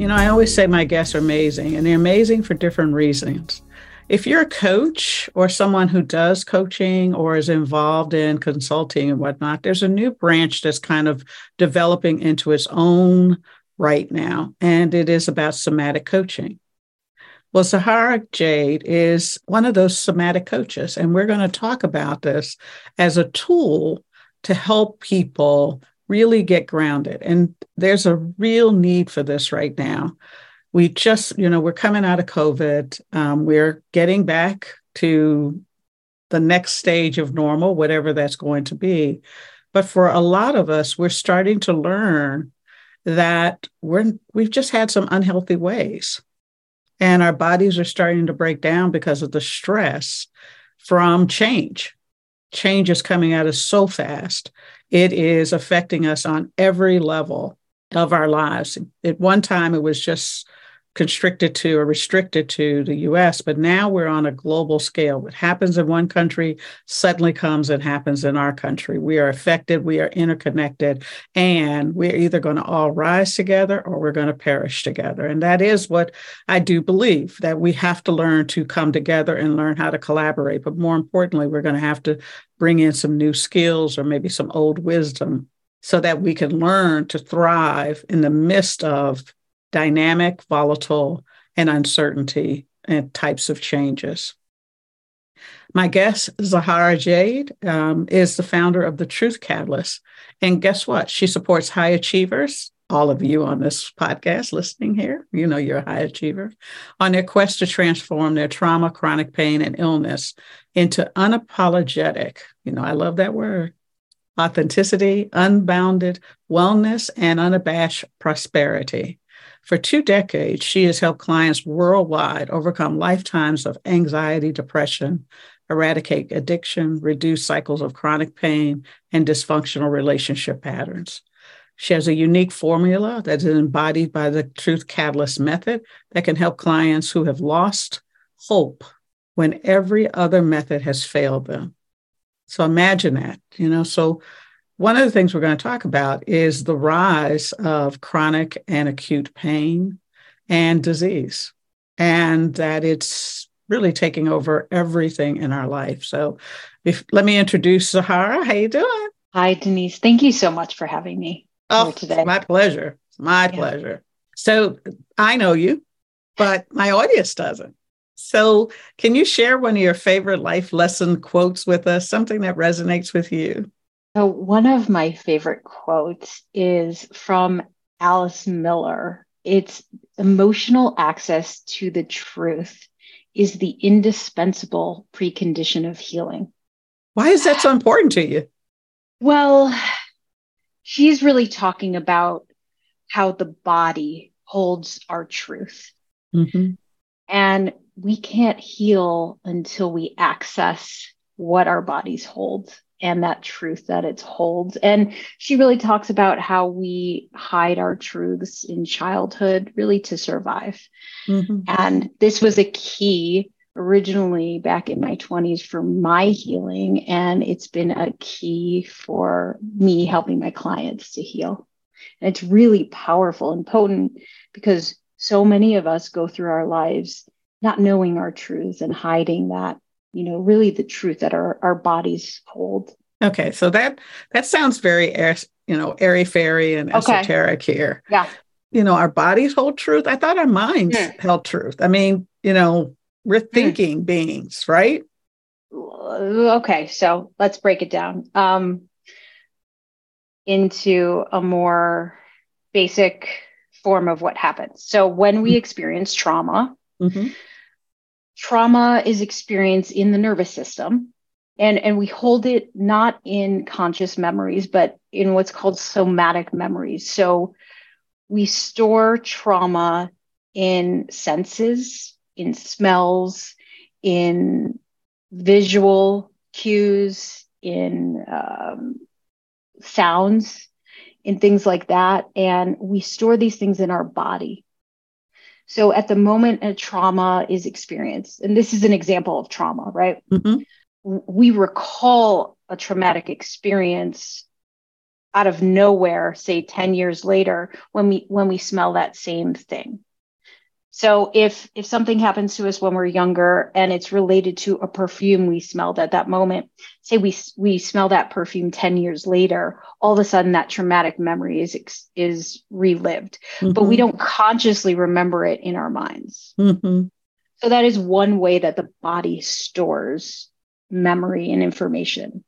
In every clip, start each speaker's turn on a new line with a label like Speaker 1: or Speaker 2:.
Speaker 1: You know, I always say my guests are amazing, and they're amazing for different reasons. If you're a coach or someone who does coaching or is involved in consulting and whatnot, there's a new branch that's kind of developing into its own right now, and it is about somatic coaching. Well, Zahara Jade is one of those somatic coaches, and we're going to talk about this as a tool to help people really get grounded. And there's a real need for this right now. We just, you know, we're coming out of COVID. Um, we're getting back to the next stage of normal, whatever that's going to be. But for a lot of us, we're starting to learn that we're we've just had some unhealthy ways. And our bodies are starting to break down because of the stress from change. Change is coming at us so fast it is affecting us on every level of our lives. At one time, it was just constricted to or restricted to the US, but now we're on a global scale. What happens in one country suddenly comes and happens in our country. We are affected, we are interconnected, and we're either going to all rise together or we're going to perish together. And that is what I do believe that we have to learn to come together and learn how to collaborate. But more importantly, we're going to have to bring in some new skills or maybe some old wisdom so that we can learn to thrive in the midst of dynamic, volatile, and uncertainty and types of changes. My guest, Zahara Jade, um, is the founder of the Truth Catalyst. And guess what? She supports high achievers, all of you on this podcast listening here, you know you're a high achiever, on their quest to transform their trauma, chronic pain, and illness into unapologetic, you know, I love that word, authenticity, unbounded wellness, and unabashed prosperity. For two decades, she has helped clients worldwide overcome lifetimes of anxiety, depression, eradicate addiction, reduce cycles of chronic pain, and dysfunctional relationship patterns. She has a unique formula that is embodied by the Truth Catalyst method that can help clients who have lost hope when every other method has failed them. So imagine that, you know. So one of the things we're going to talk about is the rise of chronic and acute pain and disease, and that it's really taking over everything in our life. So, if, let me introduce Zahara. How you doing?
Speaker 2: Hi, Denise. Thank you so much for having me
Speaker 1: oh, today. My pleasure. My yeah. pleasure. So, I know you, but my audience doesn't. So, can you share one of your favorite life lesson quotes with us, something that resonates with you?
Speaker 2: So, one of my favorite quotes is from Alice Miller. It's emotional access to the truth is the indispensable precondition of healing.
Speaker 1: Why is that so important to you?
Speaker 2: Well, she's really talking about how the body holds our truth. Mm-hmm. And we can't heal until we access what our bodies hold and that truth that it holds. And she really talks about how we hide our truths in childhood, really to survive. Mm-hmm. And this was a key originally back in my 20s for my healing. And it's been a key for me helping my clients to heal. And it's really powerful and potent because so many of us go through our lives not knowing our truths and hiding that you know really the truth that our, our bodies hold
Speaker 1: okay so that that sounds very you know airy fairy and esoteric okay. here
Speaker 2: yeah
Speaker 1: you know, our bodies hold truth. I thought our minds mm. held truth. I mean, you know, we're hmm. thinking mm. beings, right?
Speaker 2: Okay, so let's break it down um, into a more basic form of what happens. So when we mm-hmm. experience trauma, mm-hmm. Trauma is experienced in the nervous system. And, and we hold it not in conscious memories, but in what's called somatic memories. So we store trauma in senses, in smells, in visual cues, in um, sounds, in things like that. And we store these things in our body. So at the moment a trauma is experienced, and this is an example of trauma, right? Mm-hmm. We recall a traumatic experience out of nowhere say 10 years later when we when we smell that same thing so if if something happens to us when we're younger and it's related to a perfume we smelled at that moment say we we smell that perfume 10 years later all of a sudden that traumatic memory is is relived mm-hmm. but we don't consciously remember it in our minds mm-hmm. so that is one way that the body stores memory and information.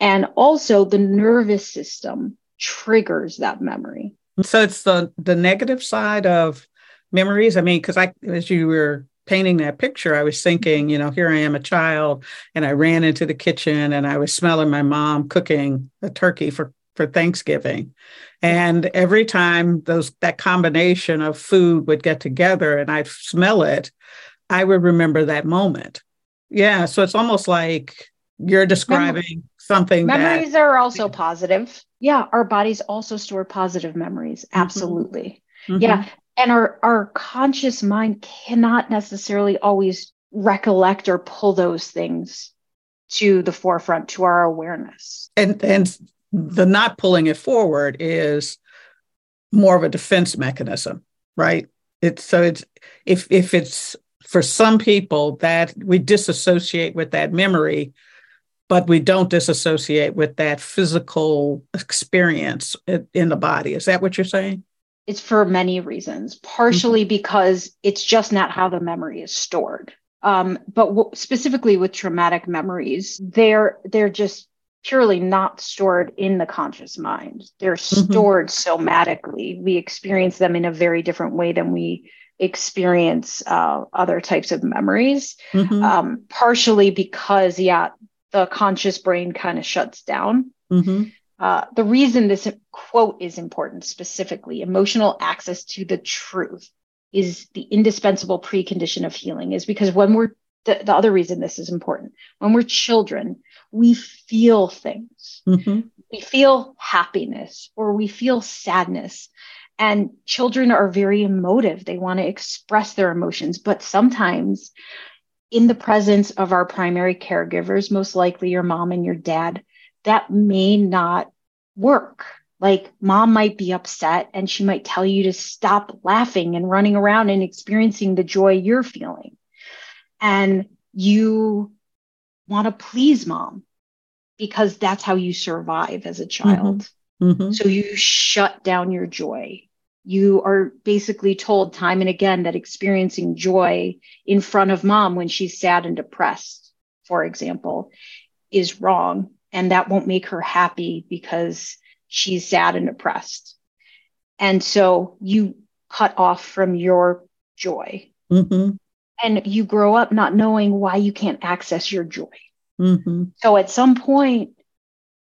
Speaker 2: And also the nervous system triggers that memory.
Speaker 1: So it's the the negative side of memories. I mean, because I as you were painting that picture, I was thinking, you know, here I am a child and I ran into the kitchen and I was smelling my mom cooking a turkey for for Thanksgiving. And every time those that combination of food would get together and I'd smell it, I would remember that moment. Yeah. So it's almost like you're describing Mem- something.
Speaker 2: Memories that- are also positive. Yeah. Our bodies also store positive memories. Mm-hmm. Absolutely. Mm-hmm. Yeah. And our, our conscious mind cannot necessarily always recollect or pull those things to the forefront to our awareness.
Speaker 1: And and the not pulling it forward is more of a defense mechanism, right? It's so it's if if it's for some people that we disassociate with that memory but we don't disassociate with that physical experience in the body is that what you're saying
Speaker 2: it's for many reasons partially mm-hmm. because it's just not how the memory is stored um, but w- specifically with traumatic memories they're they're just purely not stored in the conscious mind they're mm-hmm. stored somatically we experience them in a very different way than we experience uh, other types of memories, mm-hmm. um, partially because, yeah, the conscious brain kind of shuts down. Mm-hmm. Uh, the reason this quote is important specifically emotional access to the truth is the indispensable precondition of healing, is because when we're the, the other reason this is important when we're children, we feel things. Mm-hmm. We feel happiness or we feel sadness. And children are very emotive. They want to express their emotions, but sometimes in the presence of our primary caregivers, most likely your mom and your dad, that may not work. Like mom might be upset and she might tell you to stop laughing and running around and experiencing the joy you're feeling. And you want to please mom because that's how you survive as a child. Mm-hmm. Mm-hmm. So you shut down your joy. You are basically told time and again that experiencing joy in front of mom when she's sad and depressed, for example, is wrong. And that won't make her happy because she's sad and depressed. And so you cut off from your joy. Mm-hmm. And you grow up not knowing why you can't access your joy. Mm-hmm. So at some point,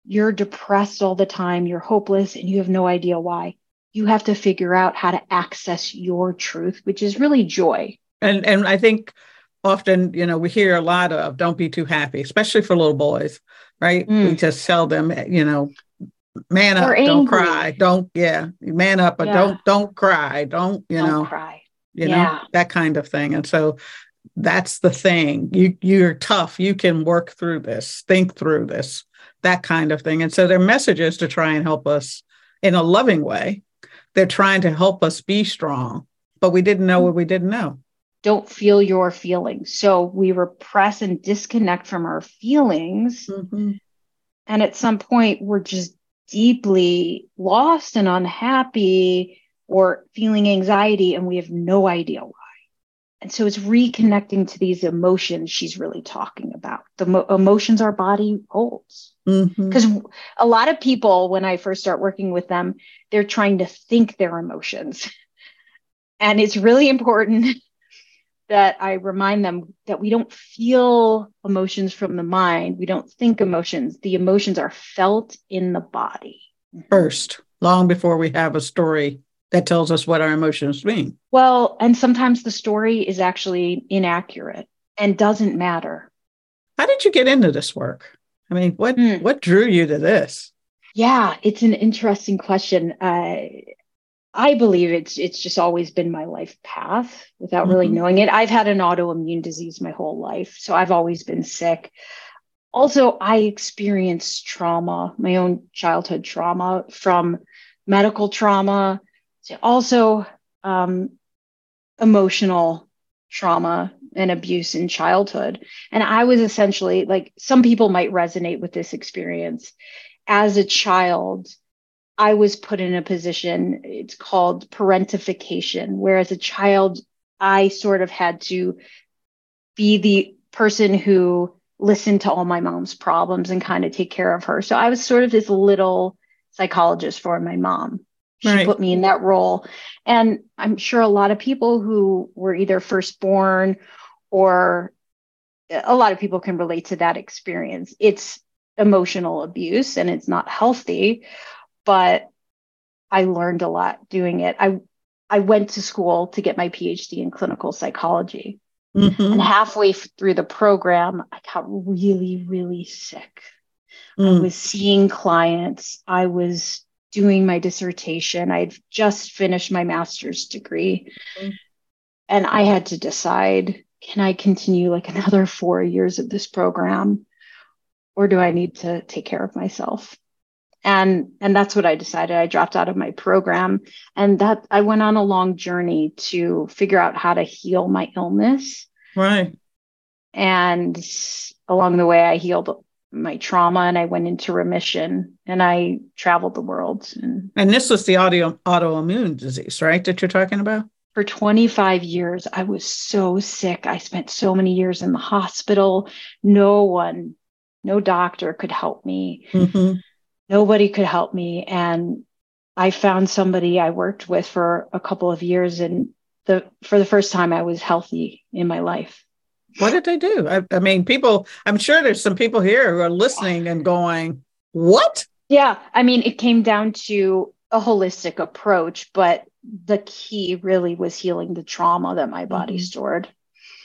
Speaker 2: you're depressed all the time, you're hopeless, and you have no idea why. You have to figure out how to access your truth, which is really joy.
Speaker 1: And and I think often, you know, we hear a lot of don't be too happy, especially for little boys, right? Mm. We just tell them, you know, man up, don't cry, don't yeah, man up, but yeah. don't don't cry, don't, you don't know,
Speaker 2: cry.
Speaker 1: You yeah. know, that kind of thing. And so that's the thing. You you're tough. You can work through this, think through this that kind of thing. And so their message is to try and help us in a loving way. They're trying to help us be strong, but we didn't know what we didn't know.
Speaker 2: Don't feel your feelings. So we repress and disconnect from our feelings. Mm-hmm. And at some point, we're just deeply lost and unhappy or feeling anxiety and we have no idea why. And so it's reconnecting to these emotions she's really talking about. The mo- emotions our body holds. Because mm-hmm. a lot of people, when I first start working with them, they're trying to think their emotions. And it's really important that I remind them that we don't feel emotions from the mind. We don't think emotions. The emotions are felt in the body.
Speaker 1: First, long before we have a story that tells us what our emotions mean.
Speaker 2: Well, and sometimes the story is actually inaccurate and doesn't matter.
Speaker 1: How did you get into this work? I mean, what mm. what drew you to this?
Speaker 2: Yeah, it's an interesting question. Uh, I believe it's it's just always been my life path without mm-hmm. really knowing it. I've had an autoimmune disease my whole life, so I've always been sick. Also, I experienced trauma, my own childhood trauma from medical trauma to also um, emotional trauma and abuse in childhood. And I was essentially like, some people might resonate with this experience. As a child, I was put in a position, it's called parentification, where as a child, I sort of had to be the person who listened to all my mom's problems and kind of take care of her. So I was sort of this little psychologist for my mom. She right. put me in that role. And I'm sure a lot of people who were either firstborn or a lot of people can relate to that experience. It's emotional abuse and it's not healthy, but I learned a lot doing it. I I went to school to get my PhD in clinical psychology. Mm-hmm. And halfway through the program, I got really, really sick. Mm. I was seeing clients. I was doing my dissertation. I'd just finished my master's degree. Mm-hmm. And I had to decide can I continue like another four years of this program or do I need to take care of myself? And and that's what I decided. I dropped out of my program and that I went on a long journey to figure out how to heal my illness.
Speaker 1: Right.
Speaker 2: And along the way I healed my trauma and I went into remission and I traveled the world. And,
Speaker 1: and this was the audio, autoimmune disease, right? That you're talking about?
Speaker 2: For 25 years, I was so sick. I spent so many years in the hospital. No one, no doctor could help me. Mm-hmm. Nobody could help me. And I found somebody I worked with for a couple of years. And the, for the first time, I was healthy in my life.
Speaker 1: What did they do? I, I mean, people, I'm sure there's some people here who are listening and going, what?
Speaker 2: Yeah. I mean, it came down to a holistic approach, but the key really was healing the trauma that my body mm-hmm. stored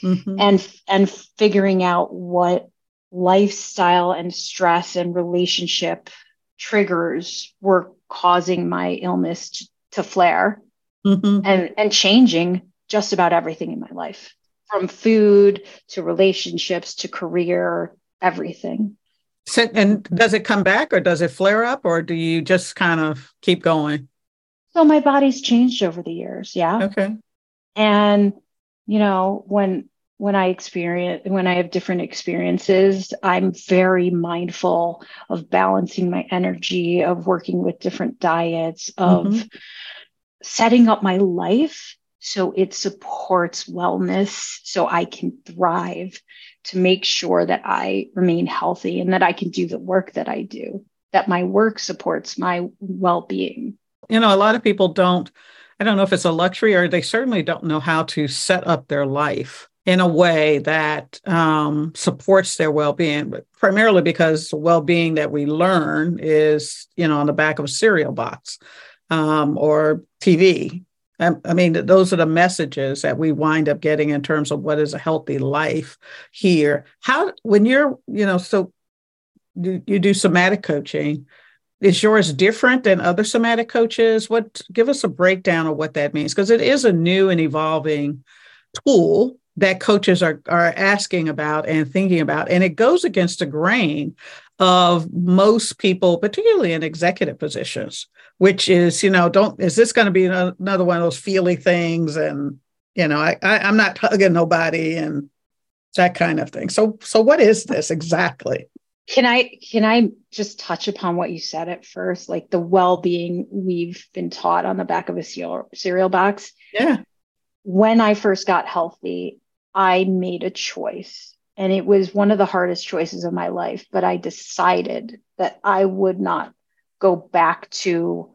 Speaker 2: mm-hmm. and and figuring out what lifestyle and stress and relationship triggers were causing my illness to, to flare mm-hmm. and and changing just about everything in my life from food to relationships to career, everything.
Speaker 1: So, and does it come back or does it flare up or do you just kind of keep going?
Speaker 2: So my body's changed over the years. Yeah.
Speaker 1: Okay.
Speaker 2: And, you know, when, when I experience, when I have different experiences, I'm very mindful of balancing my energy, of working with different diets, of mm-hmm. setting up my life so it supports wellness so I can thrive to make sure that I remain healthy and that I can do the work that I do, that my work supports my well being.
Speaker 1: You know, a lot of people don't, I don't know if it's a luxury or they certainly don't know how to set up their life in a way that um, supports their well-being but primarily because the well-being that we learn is you know on the back of a cereal box um, or tv I mean, those are the messages that we wind up getting in terms of what is a healthy life here. How, when you're, you know, so you, you do somatic coaching, is yours different than other somatic coaches? What, give us a breakdown of what that means, because it is a new and evolving tool that coaches are, are asking about and thinking about. And it goes against the grain of most people, particularly in executive positions, which is, you know, don't, is this going to be another one of those feely things? And, you know, I, I, I'm not hugging nobody and that kind of thing. So, so what is this exactly?
Speaker 2: Can I can I just touch upon what you said at first, like the well-being we've been taught on the back of a cereal, cereal box?
Speaker 1: Yeah.
Speaker 2: When I first got healthy, I made a choice, and it was one of the hardest choices of my life. But I decided that I would not go back to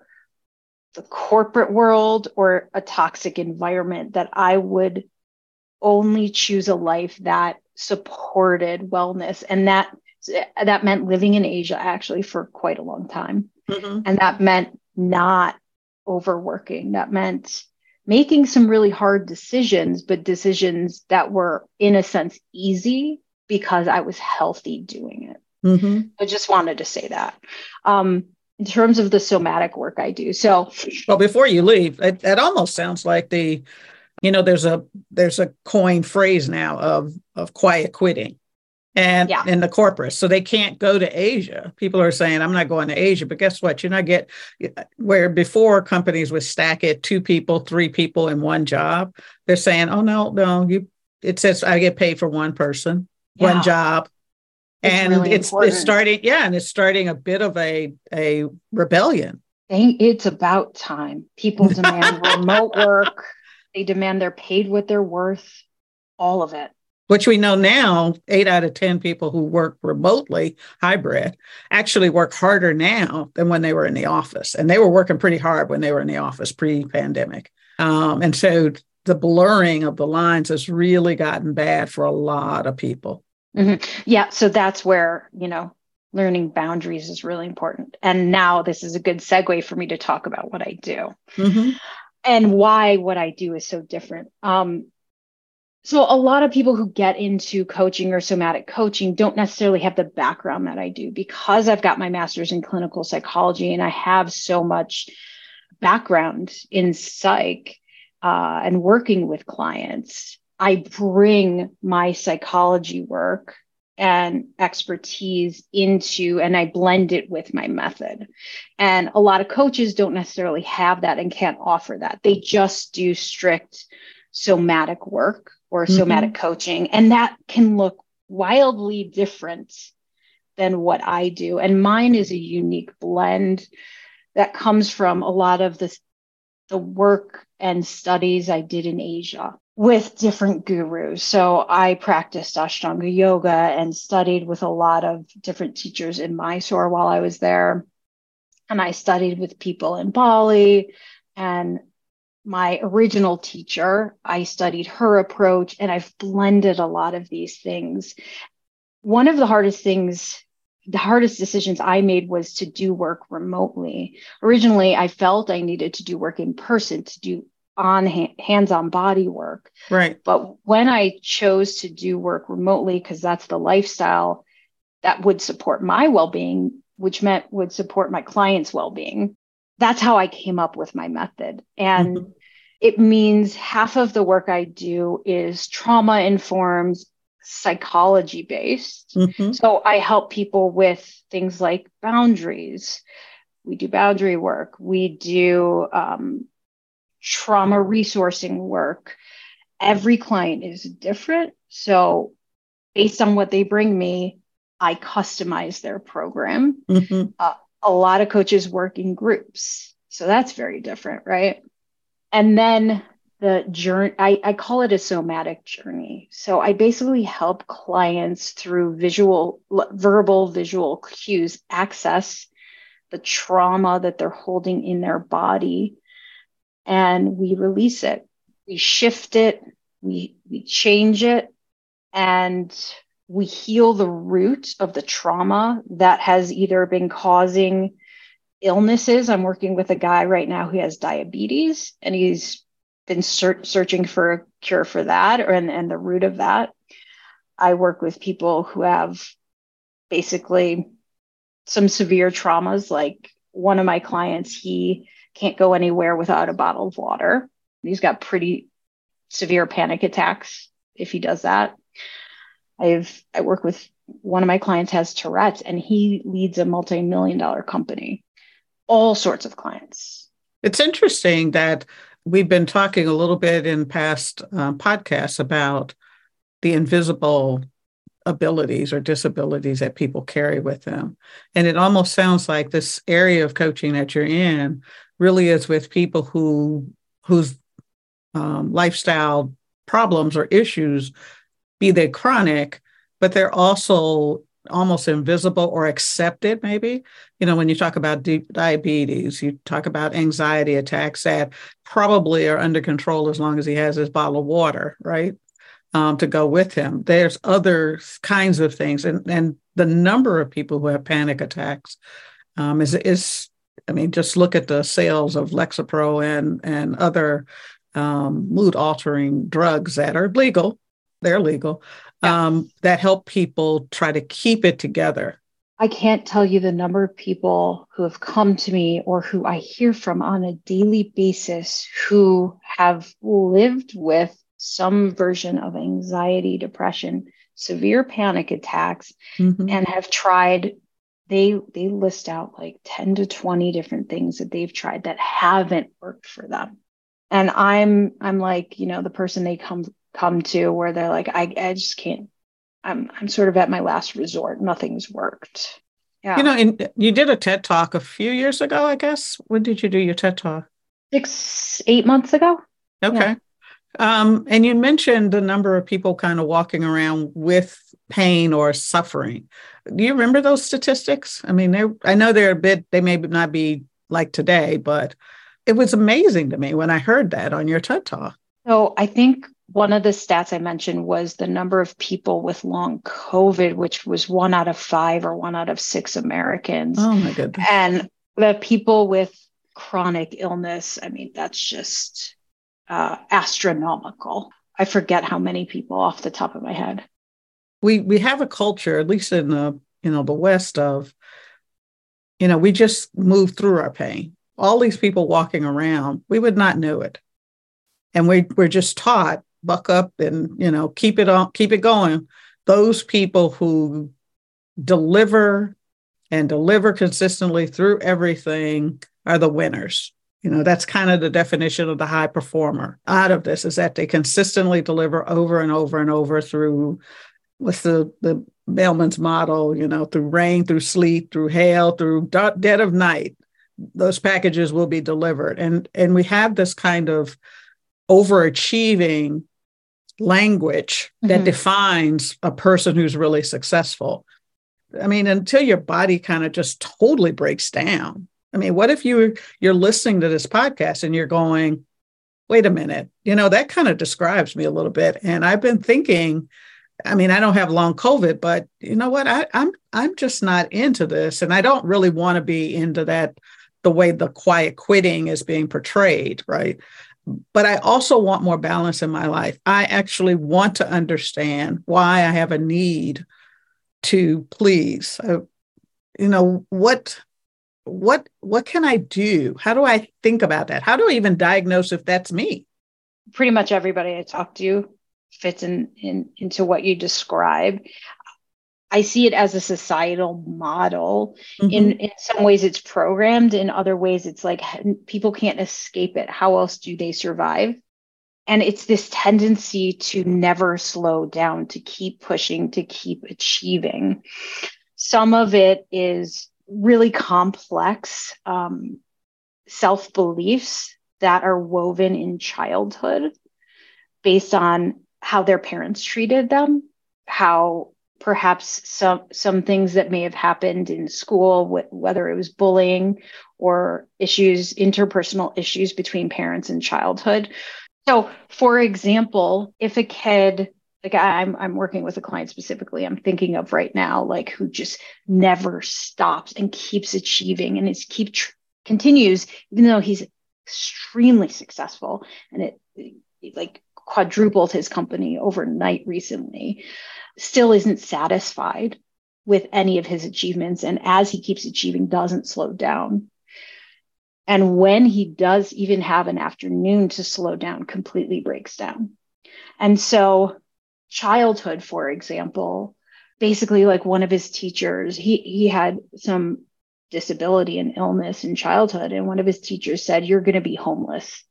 Speaker 2: the corporate world or a toxic environment. That I would only choose a life that supported wellness, and that that meant living in Asia actually for quite a long time. Mm-hmm. And that meant not overworking. That meant making some really hard decisions, but decisions that were, in a sense, easy because I was healthy doing it. Mm-hmm. I just wanted to say that. Um, in terms of the somatic work I do. So,
Speaker 1: well, before you leave, it, it almost sounds like the, you know, there's a there's a coin phrase now of of quiet quitting and yeah. in the corporate. So they can't go to Asia. People are saying, I'm not going to Asia. But guess what? You're not get uh, where before companies would stack it two people, three people in one job. They're saying, oh no, no, you it says I get paid for one person, yeah. one job. It's and really it's important. it's starting, yeah, and it's starting a bit of a a rebellion.
Speaker 2: It's about time. People demand remote work. They demand they're paid what they're worth. All of it
Speaker 1: which we know now eight out of 10 people who work remotely, hybrid, actually work harder now than when they were in the office. And they were working pretty hard when they were in the office pre pandemic. Um, and so the blurring of the lines has really gotten bad for a lot of people.
Speaker 2: Mm-hmm. Yeah. So that's where, you know, learning boundaries is really important. And now this is a good segue for me to talk about what I do. Mm-hmm. And why what I do is so different. Um, so a lot of people who get into coaching or somatic coaching don't necessarily have the background that I do because I've got my master's in clinical psychology and I have so much background in psych uh, and working with clients. I bring my psychology work and expertise into and I blend it with my method. And a lot of coaches don't necessarily have that and can't offer that. They just do strict somatic work or mm-hmm. somatic coaching. And that can look wildly different than what I do. And mine is a unique blend that comes from a lot of the, the work and studies I did in Asia with different gurus. So I practiced Ashtanga yoga and studied with a lot of different teachers in Mysore while I was there. And I studied with people in Bali and my original teacher. I studied her approach and I've blended a lot of these things. One of the hardest things, the hardest decisions I made was to do work remotely. Originally, I felt I needed to do work in person to do on hands-on body work.
Speaker 1: Right.
Speaker 2: But when I chose to do work remotely because that's the lifestyle that would support my well-being, which meant would support my clients' well-being, that's how I came up with my method. And mm-hmm. it means half of the work I do is trauma informed, psychology based. Mm-hmm. So I help people with things like boundaries. We do boundary work, we do um, trauma resourcing work. Every client is different. So, based on what they bring me, I customize their program. Mm-hmm. Uh, a lot of coaches work in groups. So that's very different, right? And then the journey, I, I call it a somatic journey. So I basically help clients through visual, verbal, visual cues access the trauma that they're holding in their body and we release it. We shift it, we, we change it, and we heal the root of the trauma that has either been causing illnesses. I'm working with a guy right now who has diabetes and he's been ser- searching for a cure for that or and, and the root of that. I work with people who have basically some severe traumas. Like one of my clients, he can't go anywhere without a bottle of water. He's got pretty severe panic attacks if he does that. I've I work with one of my clients has Tourette's and he leads a multi-million dollar company. All sorts of clients.
Speaker 1: It's interesting that we've been talking a little bit in past uh, podcasts about the invisible abilities or disabilities that people carry with them. And it almost sounds like this area of coaching that you're in really is with people who whose um, lifestyle problems or issues, be they chronic, but they're also almost invisible or accepted maybe. You know when you talk about deep diabetes you talk about anxiety attacks that probably are under control as long as he has his bottle of water right? Um, to go with him. There's other kinds of things and and the number of people who have panic attacks um, is is i mean just look at the sales of lexapro and and other um, mood altering drugs that are legal they're legal yeah. um, that help people try to keep it together.
Speaker 2: I can't tell you the number of people who have come to me or who I hear from on a daily basis who have lived with some version of anxiety, depression, severe panic attacks, mm-hmm. and have tried. They they list out like 10 to 20 different things that they've tried that haven't worked for them. And I'm I'm like, you know, the person they come come to where they're like, I, I just can't. I'm I'm sort of at my last resort. Nothing's worked.
Speaker 1: Yeah. You know, and you did a TED talk a few years ago, I guess. When did you do your TED talk?
Speaker 2: Six, eight months ago.
Speaker 1: Okay. Yeah. Um, and you mentioned the number of people kind of walking around with pain or suffering. Do you remember those statistics? I mean, they I know they're a bit, they may not be like today, but it was amazing to me when I heard that on your TED talk.
Speaker 2: So I think one of the stats I mentioned was the number of people with long COVID, which was one out of five or one out of six Americans.
Speaker 1: Oh my goodness.
Speaker 2: And the people with chronic illness, I mean, that's just uh, astronomical. I forget how many people off the top of my head.
Speaker 1: We we have a culture, at least in the you know the West, of you know we just move through our pain. All these people walking around, we would not know it, and we we're just taught buck up and you know keep it on keep it going. Those people who deliver and deliver consistently through everything are the winners. You know that's kind of the definition of the high performer out of this is that they consistently deliver over and over and over through what's the the Mailman's model you know through rain through sleet through hail through dead of night those packages will be delivered. And and we have this kind of overachieving language that mm-hmm. defines a person who's really successful. I mean, until your body kind of just totally breaks down. I mean, what if you you're listening to this podcast and you're going, wait a minute, you know, that kind of describes me a little bit. And I've been thinking, I mean, I don't have long COVID, but you know what? I, I'm I'm just not into this. And I don't really want to be into that the way the quiet quitting is being portrayed, right? But I also want more balance in my life. I actually want to understand why I have a need to please. You know what what what can I do? How do I think about that? How do I even diagnose if that's me?
Speaker 2: Pretty much everybody I talk to fits in, in into what you describe. I see it as a societal model. Mm-hmm. In in some ways, it's programmed. In other ways, it's like people can't escape it. How else do they survive? And it's this tendency to never slow down, to keep pushing, to keep achieving. Some of it is really complex um, self beliefs that are woven in childhood based on how their parents treated them, how perhaps some some things that may have happened in school whether it was bullying or issues interpersonal issues between parents in childhood. So for example if a kid like I'm I'm working with a client specifically I'm thinking of right now like who just never stops and keeps achieving and is keep tr- continues even though he's extremely successful and it like quadrupled his company overnight recently still isn't satisfied with any of his achievements. And as he keeps achieving, doesn't slow down. And when he does even have an afternoon to slow down, completely breaks down. And so, childhood, for example, basically, like one of his teachers, he, he had some disability and illness in childhood. And one of his teachers said, You're going to be homeless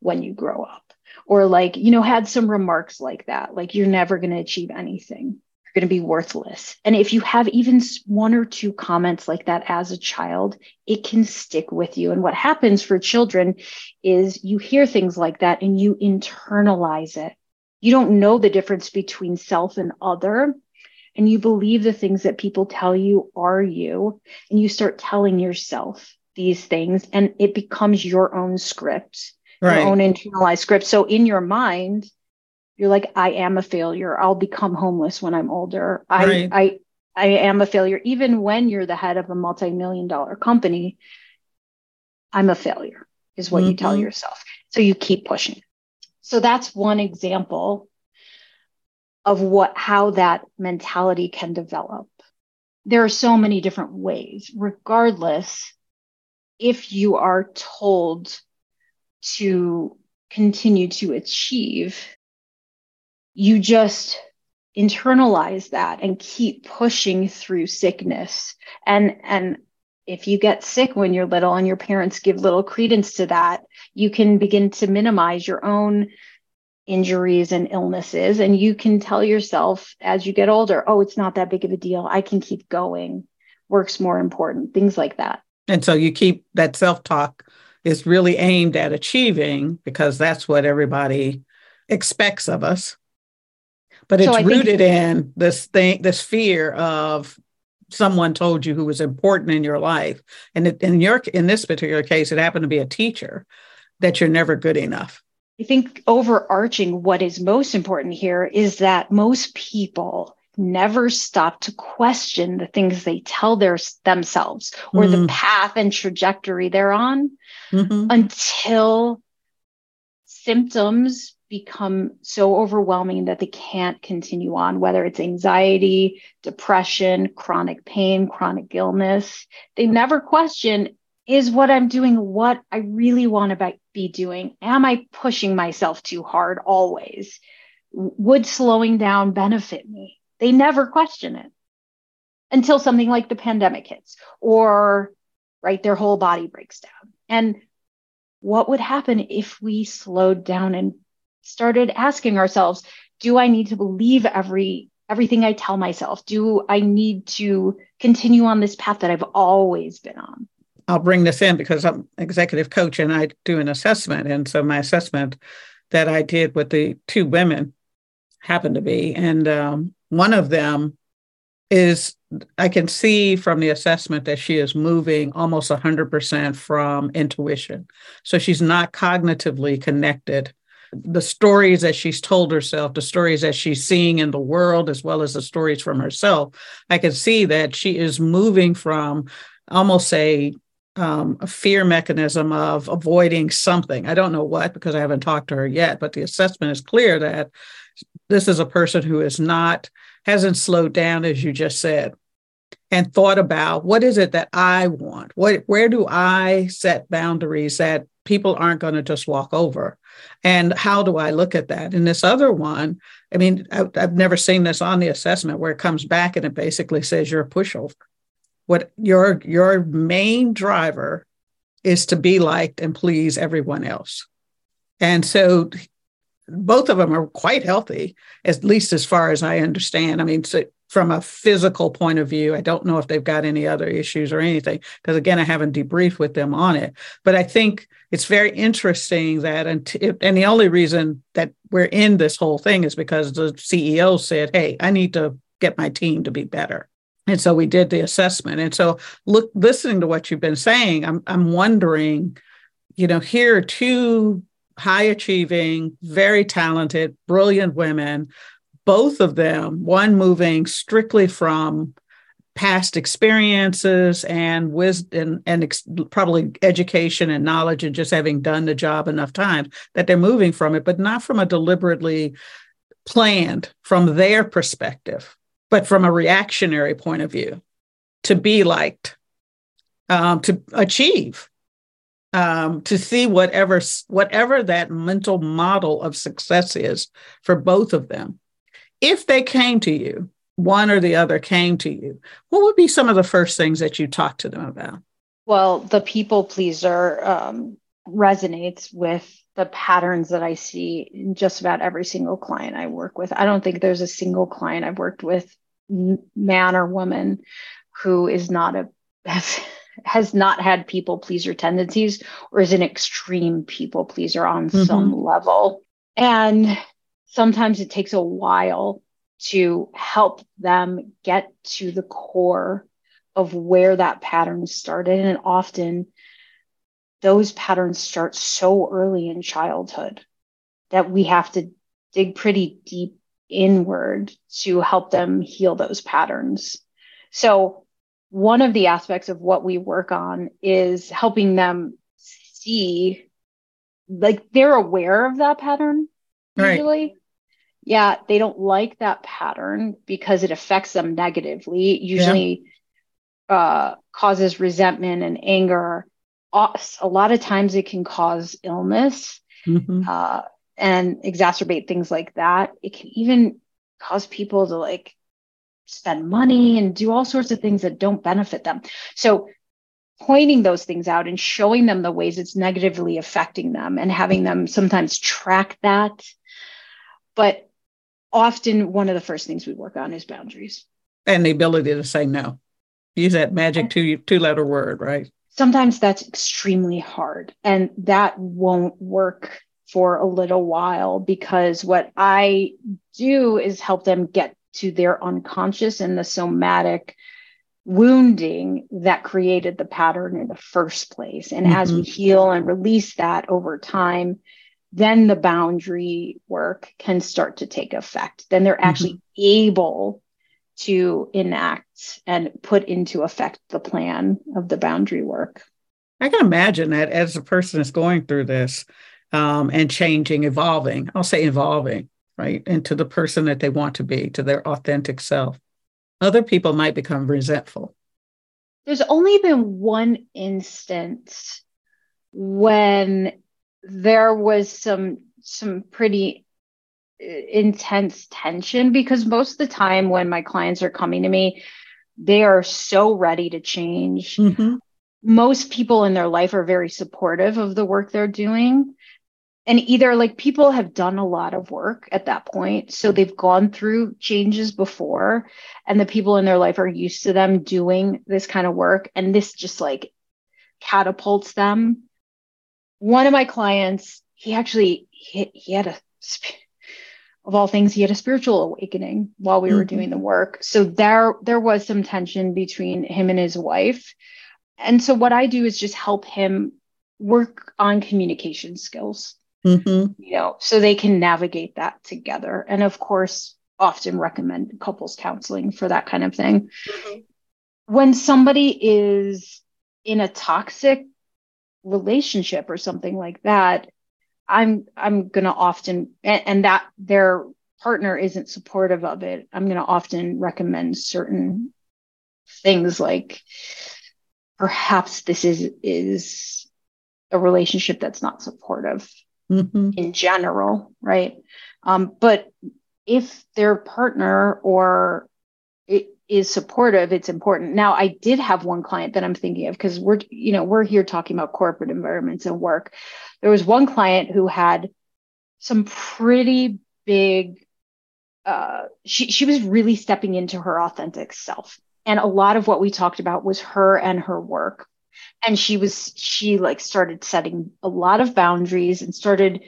Speaker 2: when you grow up or like you know had some remarks like that like you're never going to achieve anything you're going to be worthless. And if you have even one or two comments like that as a child, it can stick with you. And what happens for children is you hear things like that and you internalize it. You don't know the difference between self and other. And you believe the things that people tell you are you. And you start telling yourself these things, and it becomes your own script, right. your own internalized script. So in your mind, you're like i am a failure i'll become homeless when i'm older right. i i i am a failure even when you're the head of a multi-million dollar company i'm a failure is what mm-hmm. you tell mm-hmm. yourself so you keep pushing so that's one example of what how that mentality can develop there are so many different ways regardless if you are told to continue to achieve you just internalize that and keep pushing through sickness. And and if you get sick when you're little and your parents give little credence to that you can begin to minimize your own injuries and illnesses. And you can tell yourself as you get older oh it's not that big of a deal. I can keep going. Work's more important. Things like that.
Speaker 1: And so you keep that self-talk is really aimed at achieving because that's what everybody expects of us but it's so rooted think- in this thing, this fear of someone told you who was important in your life, and in your in this particular case, it happened to be a teacher that you're never good enough.
Speaker 2: I think overarching what is most important here is that most people never stop to question the things they tell their themselves or mm-hmm. the path and trajectory they're on mm-hmm. until symptoms become so overwhelming that they can't continue on, whether it's anxiety, depression, chronic pain, chronic illness. They never question is what I'm doing what I really want to be doing? Am I pushing myself too hard always? Would slowing down benefit me? They never question it until something like the pandemic hits or right their whole body breaks down. And what would happen if we slowed down and started asking ourselves, do I need to believe every everything I tell myself? Do I need to continue on this path that I've always been on?
Speaker 1: I'll bring this in because I'm executive coach and I do an assessment. And so my assessment that I did with the two women happened to be, and um, one of them is I can see from the assessment that she is moving almost 100% from intuition. So she's not cognitively connected the stories that she's told herself, the stories that she's seeing in the world, as well as the stories from herself, I can see that she is moving from almost a um, a fear mechanism of avoiding something. I don't know what because I haven't talked to her yet, but the assessment is clear that this is a person who is not hasn't slowed down, as you just said, and thought about what is it that I want? What where do I set boundaries that people aren't going to just walk over? And how do I look at that? And this other one, I mean, I, I've never seen this on the assessment where it comes back and it basically says you're a pushover. What your your main driver is to be liked and please everyone else. And so both of them are quite healthy, at least as far as I understand. I mean, so from a physical point of view, I don't know if they've got any other issues or anything, because again, I haven't debriefed with them on it. But I think it's very interesting that, and, and the only reason that we're in this whole thing is because the CEO said, Hey, I need to get my team to be better. And so we did the assessment. And so look, listening to what you've been saying, I'm I'm wondering, you know, here are two high achieving, very talented, brilliant women, both of them, one moving strictly from past experiences and wisdom and, and ex- probably education and knowledge and just having done the job enough times that they're moving from it, but not from a deliberately planned from their perspective, but from a reactionary point of view to be liked, um, to achieve um, to see whatever whatever that mental model of success is for both of them. If they came to you, one or the other came to you, what would be some of the first things that you talked to them about?
Speaker 2: Well, the people pleaser um, resonates with the patterns that I see in just about every single client I work with. I don't think there's a single client I've worked with, man or woman, who is not a has, not had people pleaser tendencies or is an extreme people pleaser on mm-hmm. some level. And sometimes it takes a while to help them get to the core of where that pattern started. And often those patterns start so early in childhood that we have to dig pretty deep inward to help them heal those patterns. So, one of the aspects of what we work on is helping them see, like, they're aware of that pattern usually. Yeah, they don't like that pattern because it affects them negatively. It usually yeah. uh, causes resentment and anger a lot of times it can cause illness mm-hmm. uh, and exacerbate things like that. It can even cause people to like spend money and do all sorts of things that don't benefit them. So, pointing those things out and showing them the ways it's negatively affecting them and having them sometimes track that. But often, one of the first things we work on is boundaries
Speaker 1: and the ability to say no. Use that magic two two letter word, right?
Speaker 2: sometimes that's extremely hard and that won't work for a little while because what I do is help them get to their unconscious and the somatic wounding that created the pattern in the first place. And mm-hmm. as we heal and release that over time, then the boundary work can start to take effect. Then they're actually mm-hmm. able to enact and put into effect the plan of the boundary work.
Speaker 1: I can imagine that as a person is going through this um, and changing, evolving, I'll say evolving, right, into the person that they want to be, to their authentic self. Other people might become resentful.
Speaker 2: There's only been one instance when there was some some pretty intense tension because most of the time when my clients are coming to me, they are so ready to change. Mm-hmm. Most people in their life are very supportive of the work they're doing. And either like people have done a lot of work at that point. So they've gone through changes before, and the people in their life are used to them doing this kind of work. And this just like catapults them. One of my clients, he actually he, he had a of all things he had a spiritual awakening while we mm-hmm. were doing the work so there there was some tension between him and his wife and so what i do is just help him work on communication skills mm-hmm. you know so they can navigate that together and of course often recommend couples counseling for that kind of thing mm-hmm. when somebody is in a toxic relationship or something like that I'm I'm gonna often and, and that their partner isn't supportive of it. I'm gonna often recommend certain things like perhaps this is is a relationship that's not supportive mm-hmm. in general, right? Um, but if their partner or it is supportive, it's important. Now, I did have one client that I'm thinking of because we're, you know, we're here talking about corporate environments and work. There was one client who had some pretty big uh, she she was really stepping into her authentic self and a lot of what we talked about was her and her work and she was she like started setting a lot of boundaries and started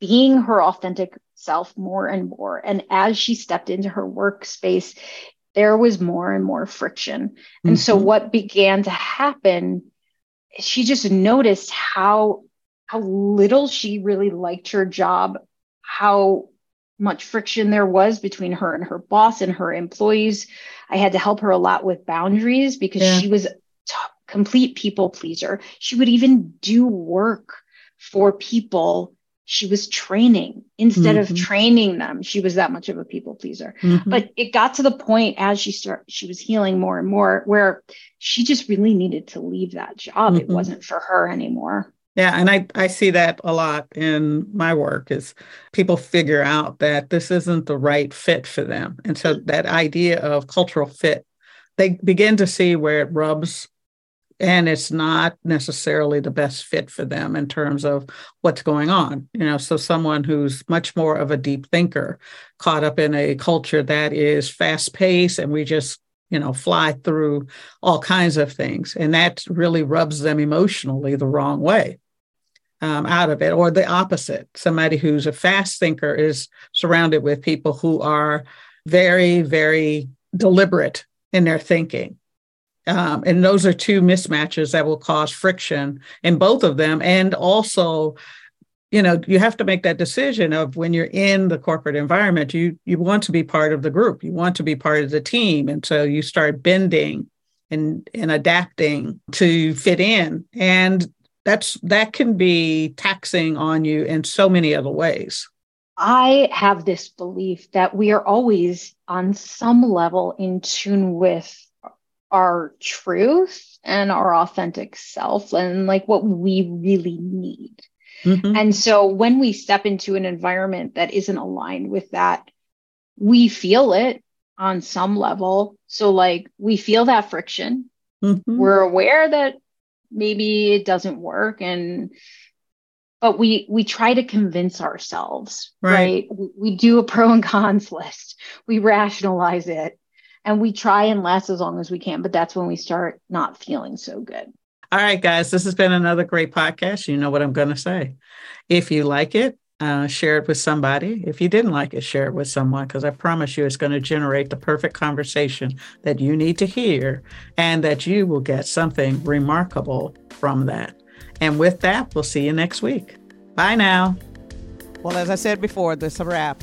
Speaker 2: being her authentic self more and more and as she stepped into her workspace there was more and more friction mm-hmm. and so mm-hmm. what began to happen she just noticed how how little she really liked her job, how much friction there was between her and her boss and her employees. I had to help her a lot with boundaries because yeah. she was a complete people pleaser. She would even do work for people she was training instead mm-hmm. of training them she was that much of a people pleaser mm-hmm. but it got to the point as she started she was healing more and more where she just really needed to leave that job mm-hmm. it wasn't for her anymore
Speaker 1: yeah, and I, I see that a lot in my work is people figure out that this isn't the right fit for them. And so that idea of cultural fit, they begin to see where it rubs and it's not necessarily the best fit for them in terms of what's going on you know so someone who's much more of a deep thinker caught up in a culture that is fast paced and we just you know fly through all kinds of things and that really rubs them emotionally the wrong way um, out of it or the opposite. Somebody who's a fast thinker is surrounded with people who are very very deliberate in their thinking um, and those are two mismatches that will cause friction in both of them. And also, you know, you have to make that decision of when you're in the corporate environment, you you want to be part of the group, you want to be part of the team. And so you start bending and, and adapting to fit in. And that's that can be taxing on you in so many other ways.
Speaker 2: I have this belief that we are always on some level in tune with our truth and our authentic self and like what we really need. Mm-hmm. And so when we step into an environment that isn't aligned with that, we feel it on some level. So, like, we feel that friction. Mm-hmm. We're aware that maybe it doesn't work and but we we try to convince ourselves right, right? We, we do a pro and cons list we rationalize it and we try and last as long as we can, but that's when we start not feeling so good.
Speaker 1: All right, guys, this has been another great podcast. You know what I'm going to say. If you like it, uh, share it with somebody. If you didn't like it, share it with someone because I promise you it's going to generate the perfect conversation that you need to hear and that you will get something remarkable from that. And with that, we'll see you next week. Bye now. Well, as I said before, this is a wrap.